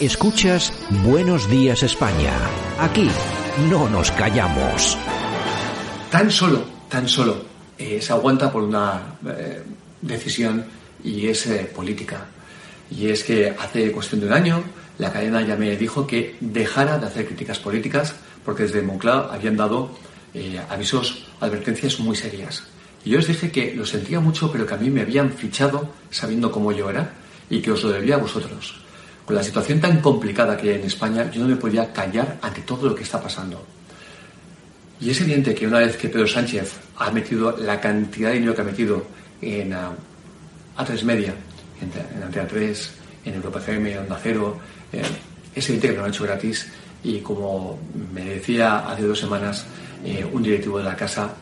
Escuchas Buenos Días España. Aquí no nos callamos. Tan solo, tan solo eh, se aguanta por una eh, decisión y es eh, política. Y es que hace cuestión de un año la cadena ya me dijo que dejara de hacer críticas políticas porque desde Moncloa habían dado avisos, advertencias muy serias. Y yo os dije que lo sentía mucho, pero que a mí me habían fichado sabiendo cómo yo era y que os lo debía a vosotros. Con la situación tan complicada que hay en España, yo no me podía callar ante todo lo que está pasando. Y es evidente que una vez que Pedro Sánchez ha metido la cantidad de dinero que ha metido en uh, A3 Media, en, en Antena 3, en Europa FM, en Onda Cero, eh, es evidente que lo han hecho gratis y como me decía hace dos semanas eh, un directivo de la casa,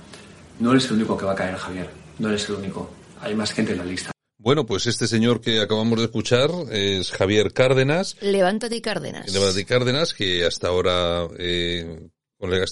no eres el único que va a caer, Javier, no eres el único, hay más gente en la lista. Bueno, pues este señor que acabamos de escuchar es Javier Cárdenas. Levántate Cárdenas. Levántate Cárdenas, que hasta ahora, eh,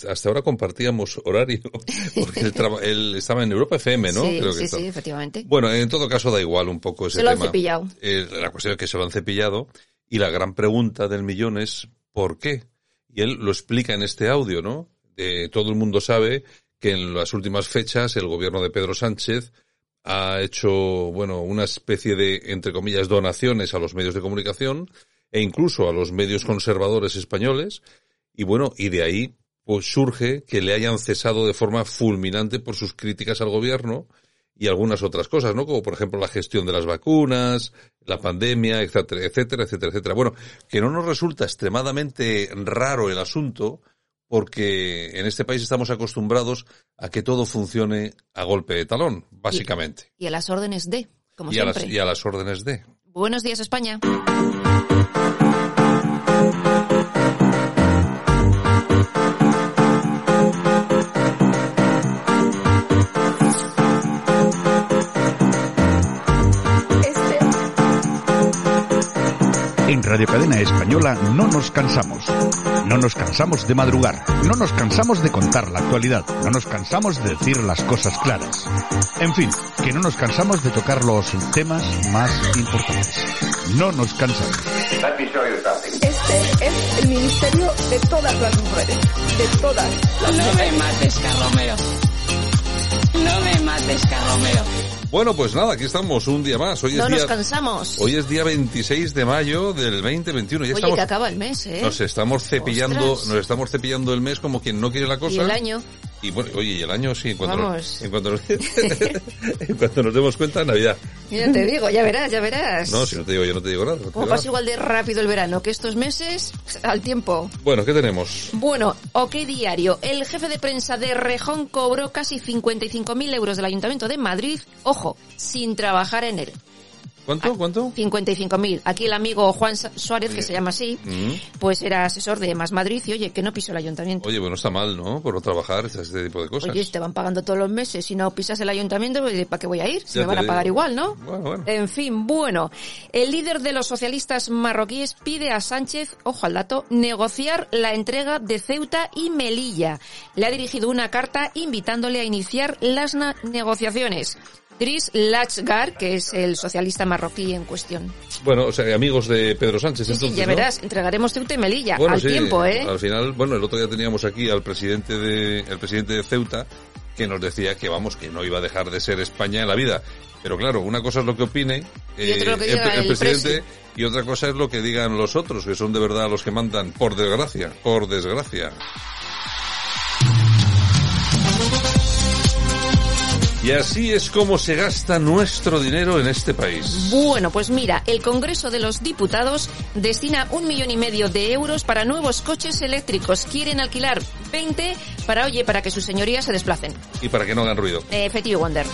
hasta ahora compartíamos horario, porque él, él, estaba en Europa FM, ¿no? Sí, Creo sí, sí, efectivamente. Bueno, en todo caso da igual un poco ese se lo tema. han cepillado. Eh, la cuestión es que se lo han cepillado y la gran pregunta del millón es ¿por qué? Y él lo explica en este audio, ¿no? Eh, todo el mundo sabe que en las últimas fechas el gobierno de Pedro Sánchez ha hecho, bueno, una especie de, entre comillas, donaciones a los medios de comunicación e incluso a los medios conservadores españoles. Y bueno, y de ahí, pues surge que le hayan cesado de forma fulminante por sus críticas al gobierno y algunas otras cosas, ¿no? Como por ejemplo la gestión de las vacunas, la pandemia, etcétera, etcétera, etcétera, etcétera. Bueno, que no nos resulta extremadamente raro el asunto, porque en este país estamos acostumbrados a que todo funcione a golpe de talón, básicamente. Y, y a las órdenes de, como y siempre. A las, y a las órdenes de. Buenos días, España. En Radio Cadena Española no nos cansamos. No nos cansamos de madrugar. No nos cansamos de contar la actualidad. No nos cansamos de decir las cosas claras. En fin, que no nos cansamos de tocar los temas más importantes. No nos cansamos. Este es el ministerio de todas las mujeres. De todas las No me mates, Carromero. No me mates, Carromero. Bueno, pues nada, aquí estamos un día más. Hoy No es nos día, cansamos. hoy es día 26 de mayo del 2021. Ya Oye, estamos, que acaba el mes, ¿eh? nos estamos cepillando, Ostras. nos estamos cepillando el mes como quien no quiere la cosa. Y el año. Y bueno, oye, y el año sí, en cuanto, nos, en cuanto, nos, en cuanto nos demos cuenta, Navidad. Ya te digo, ya verás, ya verás. No, si no te digo, yo no te digo nada. no Como pasa igual de rápido el verano que estos meses, al tiempo. Bueno, ¿qué tenemos? Bueno, OK Diario. El jefe de prensa de Rejón cobró casi 55.000 euros del Ayuntamiento de Madrid, ojo, sin trabajar en él. ¿Cuánto? ¿Cuánto? 55.000. Aquí el amigo Juan Suárez, que se llama así, Mm. pues era asesor de Más Madrid y oye, que no pisó el ayuntamiento. Oye, bueno, está mal, ¿no? Por no trabajar, este tipo de cosas. Oye, te van pagando todos los meses, si no pisas el ayuntamiento, pues, ¿para qué voy a ir? Ya me van a pagar digo. igual, ¿no? Bueno, bueno. En fin, bueno, el líder de los socialistas marroquíes pide a Sánchez, ojo al dato, negociar la entrega de Ceuta y Melilla. Le ha dirigido una carta invitándole a iniciar las negociaciones. Dries Lachgar, que es el socialista marroquí en cuestión. Bueno, o sea, amigos de Pedro Sánchez, Sí, sí, entonces, ya ¿no? verás, entregaremos Ceuta y Melilla Bueno, al sí, tiempo, ¿eh? Al final, bueno, el otro día teníamos aquí al presidente de, el presidente de Ceuta, que nos decía que vamos, que no iba a dejar de ser España en la vida. Pero claro, una cosa es lo que opine lo que el, presidente presi. y otra cosa es lo que digan los otros, que son de verdad los que mandan, por desgracia, por desgracia. Y así es como se gasta nuestro dinero en este país. Bueno, pues mira, el Congreso de los Diputados destina un millón y medio de euros para nuevos coches eléctricos. Quieren alquilar 20 para, oye, para que sus señorías se desplacen. Y para que no hagan ruido. Effective Wonder.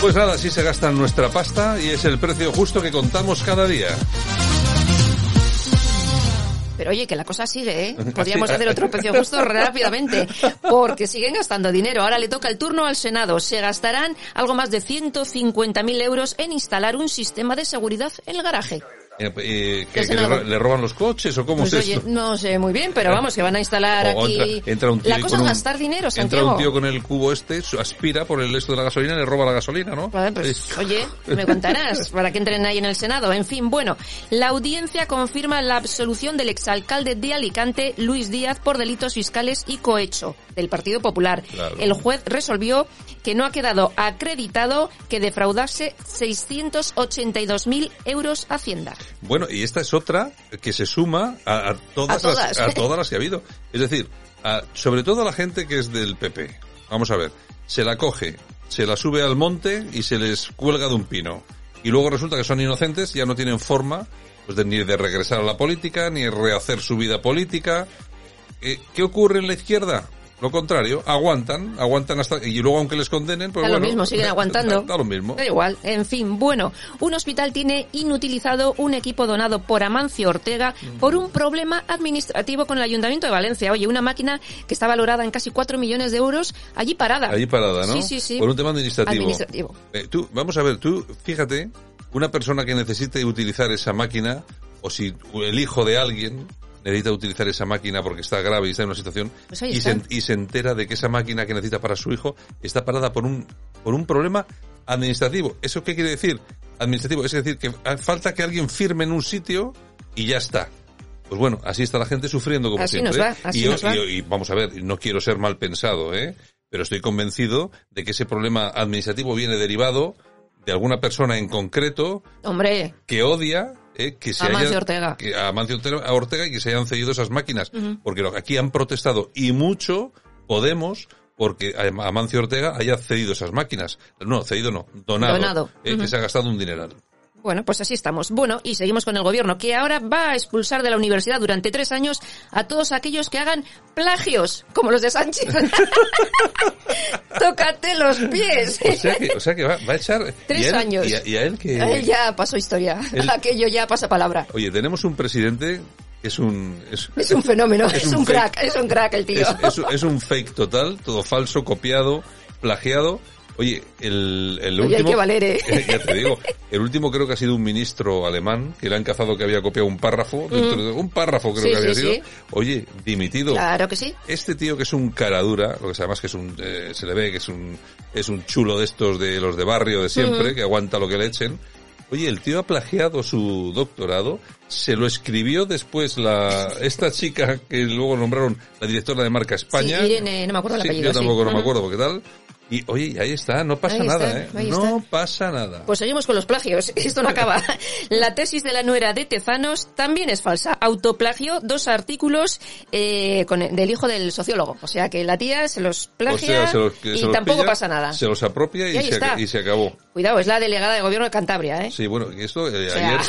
Pues nada, así se gasta nuestra pasta y es el precio justo que contamos cada día. Pero oye, que la cosa sigue, ¿eh? Podríamos hacer otro precio justo rápidamente, porque siguen gastando dinero. Ahora le toca el turno al Senado. Se gastarán algo más de 150.000 euros en instalar un sistema de seguridad en el garaje. Eh, eh, ¿que, le, Senado. ro- le roban los coches o cómo Pues es oye, esto? no sé muy bien, pero vamos, que van a instalar O aquí... entra, entra un tío la cosa es un- gastar dinero, Entra Santiago. un tío con el cubo este, aspira por el esto de la gasolina y le roba la gasolina, ¿no? Vale, pues, oye, me contarás para que entren ahí en el Senado. En fin, bueno, la audiencia confirma la absolución del exalcalde de Alicante, Luis Díaz, por delitos fiscales y cohecho del Partido Popular. Claro. El juez resolvió que no ha quedado acreditado que defraudase 682.000 euros Hacienda. Bueno, y esta es otra que se suma a, a todas, A Las, todas. a todas las que ha habido. Es decir, a- sobre todo a la gente que es del PP. Vamos a ver, se la coge, se la sube al monte y se les cuelga de un pino. Y luego resulta que son inocentes, ya no tienen forma pues de, ni de regresar a la política, ni rehacer su vida política. Eh, ¿Qué ocurre en la izquierda? Lo contrario, aguantan, aguantan hasta... Y luego aunque les condenen, pues Da lo bueno, mismo, siguen aguantando. Da, da lo mismo. Da igual, en fin, bueno, un hospital tiene inutilizado un equipo donado por Amancio Ortega por un problema administrativo con el Ayuntamiento de Valencia. Oye, una máquina que está valorada en casi 4 millones de euros, allí parada. Allí parada, ¿no? Sí, sí, sí. Por un tema administrativo. Administrativo. Eh, tú, vamos a ver, tú, fíjate, una persona que necesite utilizar esa máquina, o si el hijo de alguien necesita utilizar esa máquina porque está grave y está en una situación, Pues y, se, y se entera de que esa máquina que necesita para su hijo está parada por un, por un problema administrativo. ¿Eso qué quiere decir? Administrativo, es decir, que falta que alguien firme en un sitio y ya está. Pues bueno, así está la gente sufriendo como Así siempre. nos va, así y, nos va. y y vamos a ver, no quiero ser mal pensado, ¿eh? Pero estoy convencido de que ese problema administrativo viene derivado de alguna persona en concreto Hombre, que odia eh, que se Amancio haya- Ortega. que- a Amancio Ortega, a Ortega y que se hayan cedido esas máquinas. Porque aquí han protestado y mucho Podemos porque a- Amancio Ortega haya cedido esas máquinas. No, cedido no, donado. Donado. eh. Que se ha gastado un dineral. Bueno, pues así estamos. Bueno, y seguimos con el gobierno, que ahora va a expulsar de la universidad durante tres años a todos aquellos que hagan plagios, como los de Sánchez. Tócate los pies. O sea que, o sea que va, va a echar... Tres y a él- años. Y a, y a él que... A él ya pasó historia. Él- Aquello ya pasa palabra. Oye, tenemos un presidente es un... Es, Es un fenómeno, es, un, crack, es un crack el tío. Es un fake total, todo falso, copiado, plagiado. Oye, el, el Oye, hay último... que valer, ¿eh? ya te digo, el último creo que ha sido un ministro alemán que le han cazado que había copiado un párrafo, dentro de- un párrafo creo Sí, que había sí, sido. sí. Oye, dimitido. Claro que sí. Este tío que es un caradura, lo que además que es un, eh, se le ve que es un, es un chulo de estos de los de barrio de siempre, que aguanta lo que le echen. Oye, el tío ha plagiado su doctorado, se lo escribió después la, esta chica que luego nombraron la directora de Marca España. Sí, Irene, no me acuerdo el Sí, apellido, Yo tampoco sí. no me acuerdo porque tal. Y oye, ahí está, no pasa nada, ¿eh? No está. pasa nada. Pues seguimos con los plagios. Esto no acaba. La tesis de la nuera de Tezanos también es falsa. Autoplagio dos artículos eh, con el- del hijo del sociólogo. O sea que la tía se los o plagia sea, se los, que y los tampoco pilla, pasa nada. Se los apropia y, se, está. y se acabó. Cuidado, es la delegada de gobierno de Cantabria, ¿eh? Sí, bueno, y esto eh, O sea- ayer,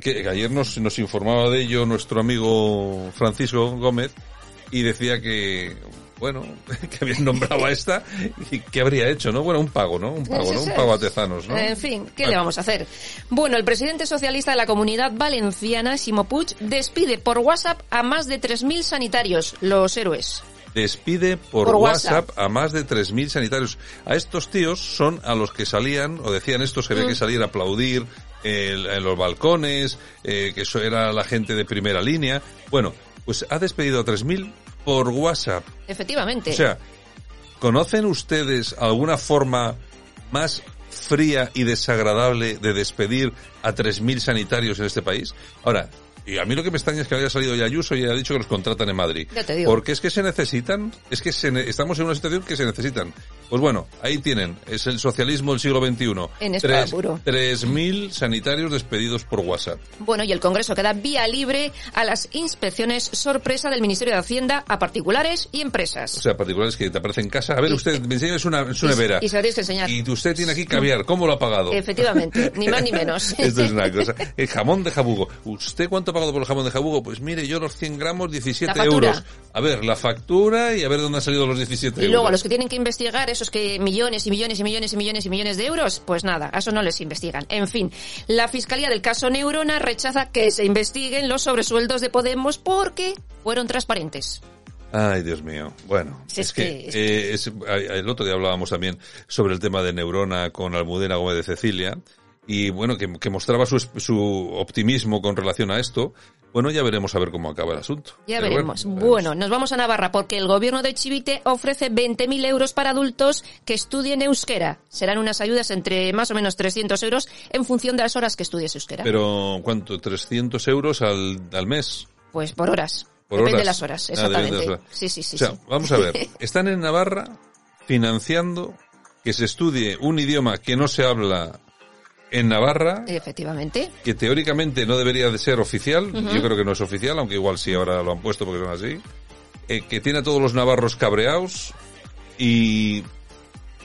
que ayer nos, nos informaba de ello nuestro amigo Francisco Gómez y decía que, bueno, que habían nombrado a esta y que habría hecho, ¿no? Bueno, un pago, ¿no? Un pago, ¿no? Un pago a Tezanos, ¿no? En fin, ¿qué le vamos a hacer? Bueno, el presidente socialista de la comunidad valenciana, Simo Puig, despide por WhatsApp a más de 3.000 sanitarios, los héroes. Despide por, Por WhatsApp. WhatsApp. a más de 3.000 sanitarios. A estos tíos son a los que salían, o decían estos que había que Mm. salir a aplaudir eh, en los balcones, eh, que eso era la gente de primera línea. Bueno, pues ha despedido a 3.000 por WhatsApp. Efectivamente. O sea, ¿conocen ustedes alguna forma más fría y desagradable de despedir a 3.000 sanitarios en este país? Ahora, y a mí lo que me extraña es que haya salido ya Ayuso y haya dicho que los contratan en Madrid. Ya te digo. Porque es que se necesitan, es que se ne- estamos en una situación que se necesitan. Pues bueno, ahí tienen, es el socialismo del siglo XXI. En espada puro. 3.000 sanitarios despedidos por WhatsApp. Bueno, y el Congreso queda vía libre a las inspecciones sorpresa del Ministerio de Hacienda a particulares y O empresas. sea, particulares que te aparecen en casa. A ver, Y- usted, me enseña, es una, Y- nevera. y se lo tienes que enseñar. Y usted tiene aquí caviar. ¿Cómo lo ha pagado? Efectivamente, ni más ni menos. Esto es una cosa. El jamón de jabugo. ¿Usted cuánto ha pagado por el jamón de jabugo? Pues mire, yo los 100 gramos, 17 La factura. euros. A ver, la factura y a ver dónde han salido los 17 Y luego euros. los que tienen que investigar esos que millones y millones y millones y millones y millones de euros, pues nada, a eso no les investigan. En fin, la Fiscalía del caso Neurona rechaza que se investiguen los sobresueldos de Podemos porque fueron transparentes. Ay, Dios mío. Bueno, es, es que, que- eh, es- el otro día hablábamos también sobre el tema de Neurona con Almudena Gómez de Cecilia y bueno, que, que mostraba su, su optimismo con relación a esto. Bueno, ya veremos a ver cómo acaba el asunto. Ya veremos. bueno, Bueno, nos vamos a Navarra porque el gobierno de Chivite ofrece 20.000 euros para adultos que estudien euskera. Serán unas ayudas entre más o menos 300 euros en función de las horas que estudies euskera. Pero, ¿cuánto? ¿300 euros al, al mes? Pues por horas. Por Depende horas. de las horas, Ah, exactamente. las horas. Sí, sí, sí. o sea, sí. vamos a ver. Están en Navarra financiando que se estudie un idioma que no se habla en Navarra, Efectivamente. que teóricamente no debería de ser oficial. Yo creo que no es oficial, aunque igual sí ahora lo han puesto porque son así. eh, que tiene a todos los navarros cabreados y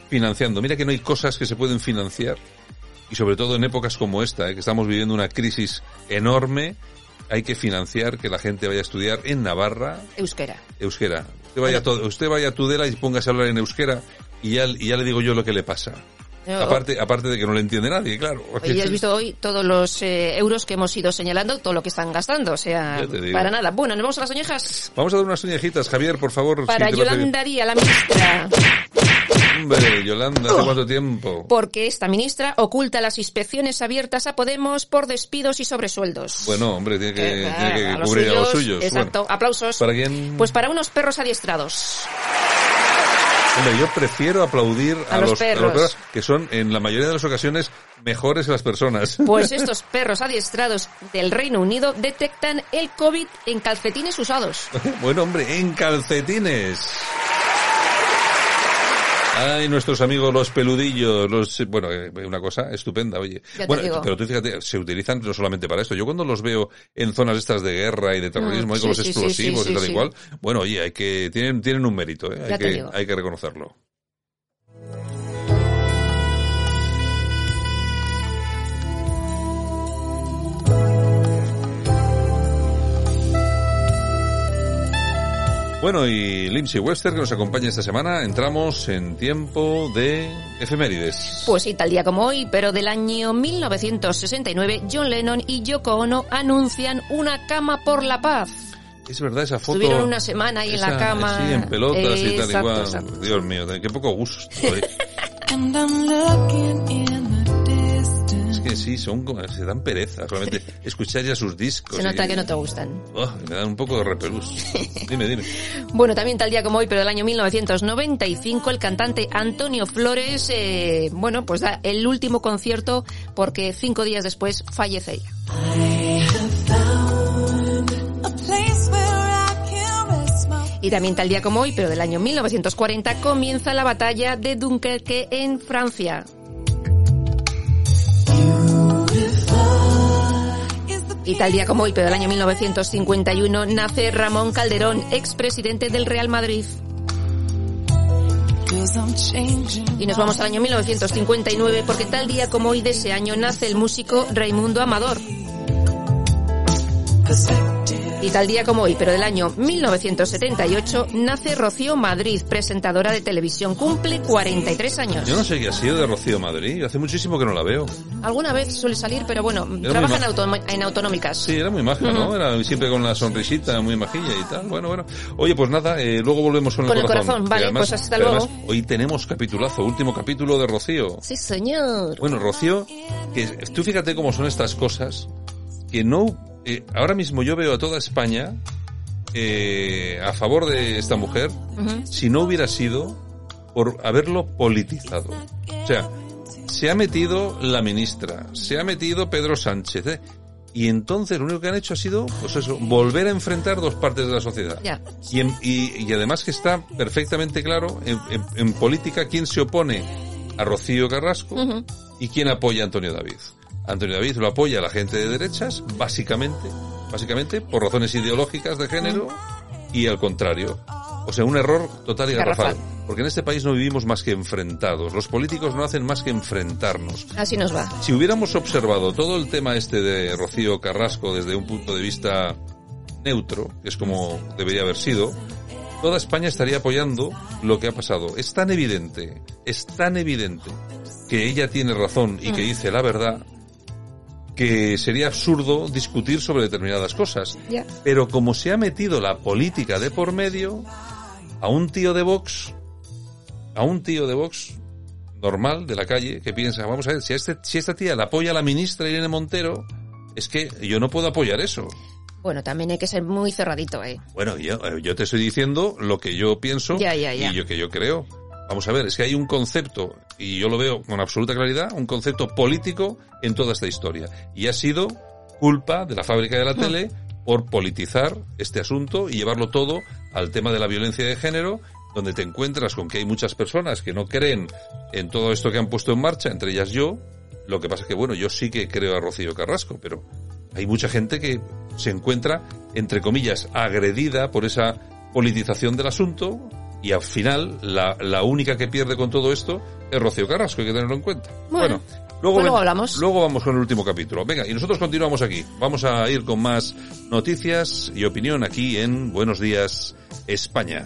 financiando. Mira que no hay cosas que se pueden financiar. Y sobre todo en épocas como esta, eh, que estamos viviendo una crisis enorme, hay que financiar que la gente vaya a estudiar en Navarra Euskera. euskera. Usted vaya, a to- usted vaya a Tudela y póngase a hablar en euskera y ya, y ya le digo yo lo que le pasa. Eh, Aparte, aparte de que no le entiende nadie, claro. Ya has visto hoy todos los eh, euros que hemos ido señalando, todo lo que están gastando, o sea, para nada. Bueno, nos vamos a las oñejas. Vamos a dar unas uñejitas, Javier, por favor. Para si. Yolanda Díaz, la ministra. Hombre, Yolanda, ¿hace cuánto tiempo? Porque esta ministra oculta las inspecciones abiertas a Podemos por despidos y sobresueldos. Bueno, hombre, tiene que, Eh, tiene que a los cubrir a los suyos. Exacto. Bueno, Aplausos. ¿Para quién? Pues para unos perros adiestrados. Hombre, yo prefiero aplaudir a, A los los, perros. que son en la mayoría de las ocasiones mejores que las personas. Pues estos perros adiestrados del Reino Unido detectan el COVID en calcetines usados. bueno, hombre, en calcetines. Ay, nuestros amigos los peludillos, los, bueno, eh, una cosa estupenda, oye. Ya bueno, pero tú fíjate, se utilizan no solamente para esto. Yo cuando los veo en zonas estas de guerra y de terrorismo, Mm, con sí, los sí, sí, explosivos sí, y tal y cual, bueno, oye, hay que, tienen, tienen un mérito, ¿eh? Hay que, hay que reconocerlo. Bueno, y Lindsay Wester, que nos acompaña esta semana, entramos en tiempo de efemérides. Pues sí, tal día como hoy, pero del año 1969, John Lennon y Yoko Ono anuncian una cama por la paz. Es verdad esa foto. Estuvieron una semana ahí en la Esa- cama. Sí, en pelotas y tal y Exacto, cual. exacto. Dios mío, qué poco gusto. ¿eh? que sí, son se dan pereza solamente escuchar ya sus discos. Se nota y- que no te gustan. Oh, me dan un poco de repelús. dime, dime. Bueno, también tal día como hoy, pero del año 1995, el cantante Antonio Flores, eh, bueno, pues da el último concierto porque cinco días después fallecería. A place where I can rest my Y también tal día como hoy, pero del año 1940, comienza la batalla de Dunkerque en Francia. Y tal día como hoy, pero del año 1951, nace Ramón Calderón, expresidente del Real Madrid. Y nos vamos al año 1959 porque tal día como hoy de ese año nace el músico Raimundo Amador. Y tal día como hoy, pero del año 1978, nace Rocío Madrid, presentadora de televisión. Cumple 43 años. Yo no sé qué ha sido de Rocío Madrid. Hace muchísimo que no la veo. Alguna vez suele salir, pero bueno, muy trabaja en, autonómicas. Sí, era muy maja, ¿no? Era siempre con la sonrisita, muy majilla y tal. Bueno, bueno. Oye, pues nada, eh, luego volvemos con, Con el corazón. vale, además- pues hasta además luego. hoy tenemos capitulazo, último capítulo de Rocío. Sí, señor. Bueno, Rocío, que tú fíjate cómo son estas cosas, que no, eh, ahora mismo yo veo a toda España eh, a favor de esta mujer, si no hubiera sido por haberlo politizado. O sea, se ha metido la ministra, se ha metido Pedro Sánchez, ¿eh? y entonces lo único que han hecho ha sido, pues eso, volver a enfrentar dos partes de la sociedad. Y, en- y- y además que está perfectamente claro en, en- en política quién se opone a Rocío Carrasco y quién apoya a Antonio David. Antonio David lo apoya a la gente de derechas, básicamente, básicamente por razones ideológicas de género y al contrario. O sea, un error total y garrafal. Porque en este país no vivimos más que enfrentados. Los políticos no hacen más que enfrentarnos. Así nos va. Si hubiéramos observado todo el tema este de Rocío Carrasco desde un punto de vista neutro, que es como debería haber sido, toda España estaría apoyando lo que ha pasado. Es tan evidente, es tan evidente que ella tiene razón y que dice la verdad que sería absurdo discutir sobre determinadas cosas. Pero como se ha metido la política de por medio, a un tío de Vox, a un tío de Vox normal de la calle que piensa, vamos a ver, si, a este, si esta tía la apoya la ministra Irene Montero, es que yo no puedo apoyar eso. Bueno, también hay que ser muy cerradito, ¿eh? Bueno, yo, eh, yo te estoy diciendo lo que yo pienso y lo que yo creo. Vamos a ver, es que hay un concepto, y yo lo veo con absoluta claridad, un concepto político en toda esta historia. Y ha sido culpa de la fábrica de la tele por politizar este asunto y llevarlo todo al tema de la violencia de género, donde te encuentras con que hay muchas personas que no creen en todo esto que han puesto en marcha, entre ellas yo. Lo que pasa es que, bueno, yo sí que creo a Rocío Carrasco, pero hay mucha gente que se encuentra, entre comillas, agredida por esa politización del asunto y al final la, la única que pierde con todo esto es Rocío Carrasco, hay que tenerlo en cuenta. Bueno, luego, pues luego hablamos. luego vamos con el último capítulo. Venga, y nosotros continuamos aquí. Vamos a ir con más noticias y opinión aquí en Buenos Días España.